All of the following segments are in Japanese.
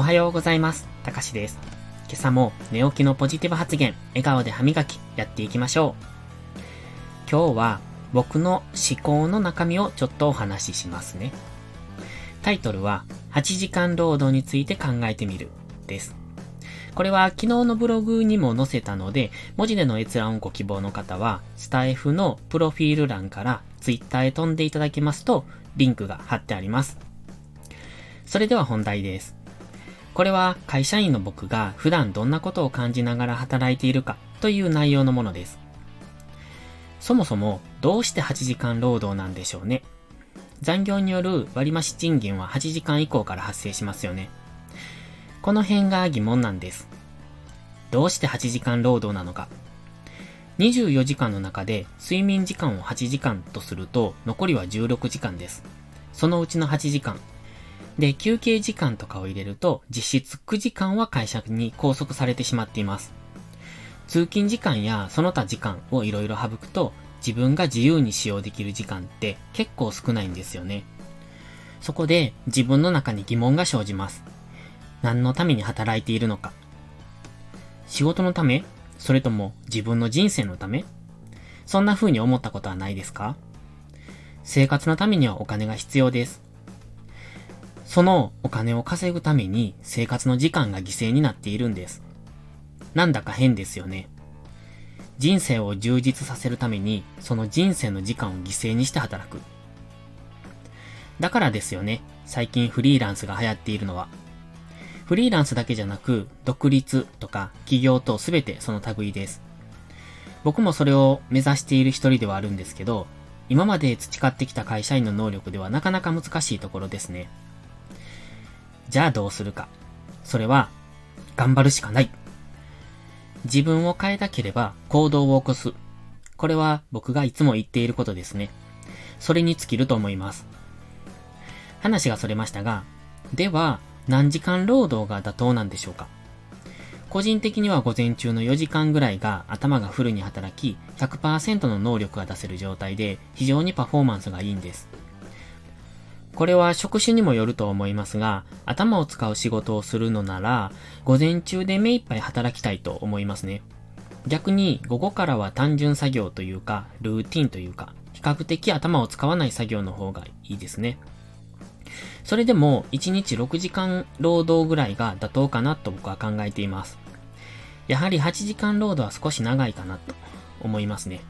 おはようございます。たかしです。今朝も寝起きのポジティブ発言、笑顔で歯磨き、やっていきましょう。今日は僕の思考の中身をちょっとお話ししますね。タイトルは、8時間労働について考えてみる、です。これは昨日のブログにも載せたので、文字での閲覧をご希望の方は、スタイフのプロフィール欄からツイッターへ飛んでいただけますと、リンクが貼ってあります。それでは本題です。これは会社員の僕が普段どんなことを感じながら働いているかという内容のものです。そもそもどうして8時間労働なんでしょうね。残業による割増賃金は8時間以降から発生しますよね。この辺が疑問なんです。どうして8時間労働なのか。24時間の中で睡眠時間を8時間とすると残りは16時間です。そのうちの8時間、で、休憩時間とかを入れると、実質9時間は会社に拘束されてしまっています。通勤時間やその他時間をいろいろ省くと、自分が自由に使用できる時間って結構少ないんですよね。そこで自分の中に疑問が生じます。何のために働いているのか。仕事のためそれとも自分の人生のためそんな風に思ったことはないですか？生活のためにはお金が必要です。そのお金を稼ぐために生活の時間が犠牲になっているんです。なんだか変ですよね。人生を充実させるために、その人生の時間を犠牲にして働く。だからですよね、最近フリーランスが流行っているのは。フリーランスだけじゃなく、独立とか起業と全てその類です。僕もそれを目指している一人ではあるんですけど、今まで培ってきた会社員の能力ではなかなか難しいところですね。じゃあどうするか。それは、頑張るしかない。自分を変えたければ行動を起こす。これは僕がいつも言っていることですね。それに尽きると思います。話がそれましたが、では、何時間労働が妥当なんでしょうか個人的には午前中の4時間ぐらいが頭がフルに働き、100%の能力が出せる状態で非常にパフォーマンスがいいんです。これは職種にもよると思いますが、頭を使う仕事をするのなら、午前中で目いっぱい働きたいと思いますね。逆に午後からは単純作業というか、ルーティンというか、比較的頭を使わない作業の方がいいですね。それでも1日6時間労働ぐらいが妥当かなと僕は考えています。やはり8時間労働は少し長いかなと思いますね。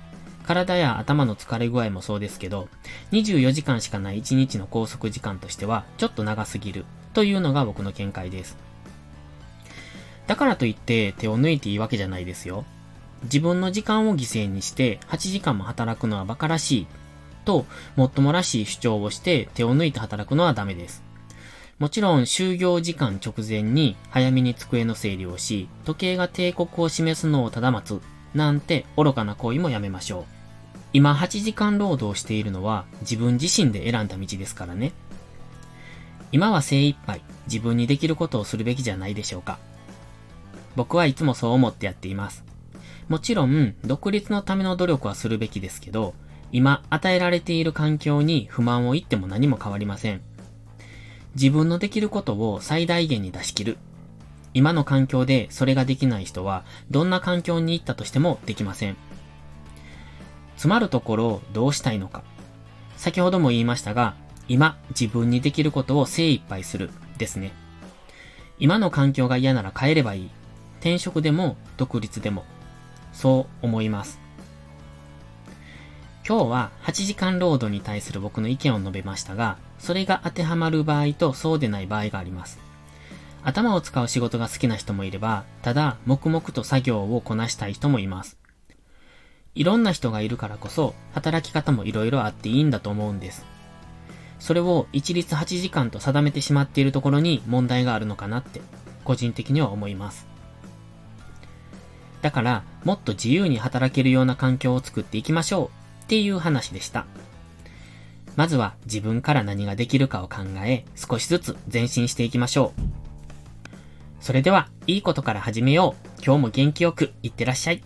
体や頭の疲れ具合もそうですけど、24時間しかない1日の拘束時間としては、ちょっと長すぎるというのが僕の見解です。だからといって手を抜いていいわけじゃないですよ。自分の時間を犠牲にして8時間も働くのは馬鹿らしいと、もっともらしい主張をして手を抜いて働くのはダメです。もちろん就業時間直前に早めに机の整理をし、時計が帝国を示すのをただ待つなんて愚かな行為もやめましょう。今8時間労働しているのは自分自身で選んだ道ですからね。今は精一杯自分にできることをするべきじゃないでしょうか。僕はいつもそう思ってやっています。もちろん、独立のための努力はするべきですけど、今与えられている環境に不満を言っても何も変わりません。自分のできることを最大限に出し切る。今の環境でそれができない人は、どんな環境に行ったとしてもできません。つまるところをどうしたいのか。先ほども言いましたが、今自分にできることを精一杯するですね。今の環境が嫌なら変えればいい。転職でも独立でも。そう思います。今日は8時間労働に対する僕の意見を述べましたが、それが当てはまる場合とそうでない場合があります。頭を使う仕事が好きな人もいれば、ただ黙々と作業をこなしたい人もいます。いろんな人がいるからこそ、働き方もいろいろあっていいんだと思うんです。それを一律8時間と定めてしまっているところに問題があるのかなって、個人的には思います。だから、もっと自由に働けるような環境を作っていきましょうっていう話でした。まずは自分から何ができるかを考え、少しずつ前進していきましょう。それでは、いいことから始めよう。今日も元気よくいってらっしゃい。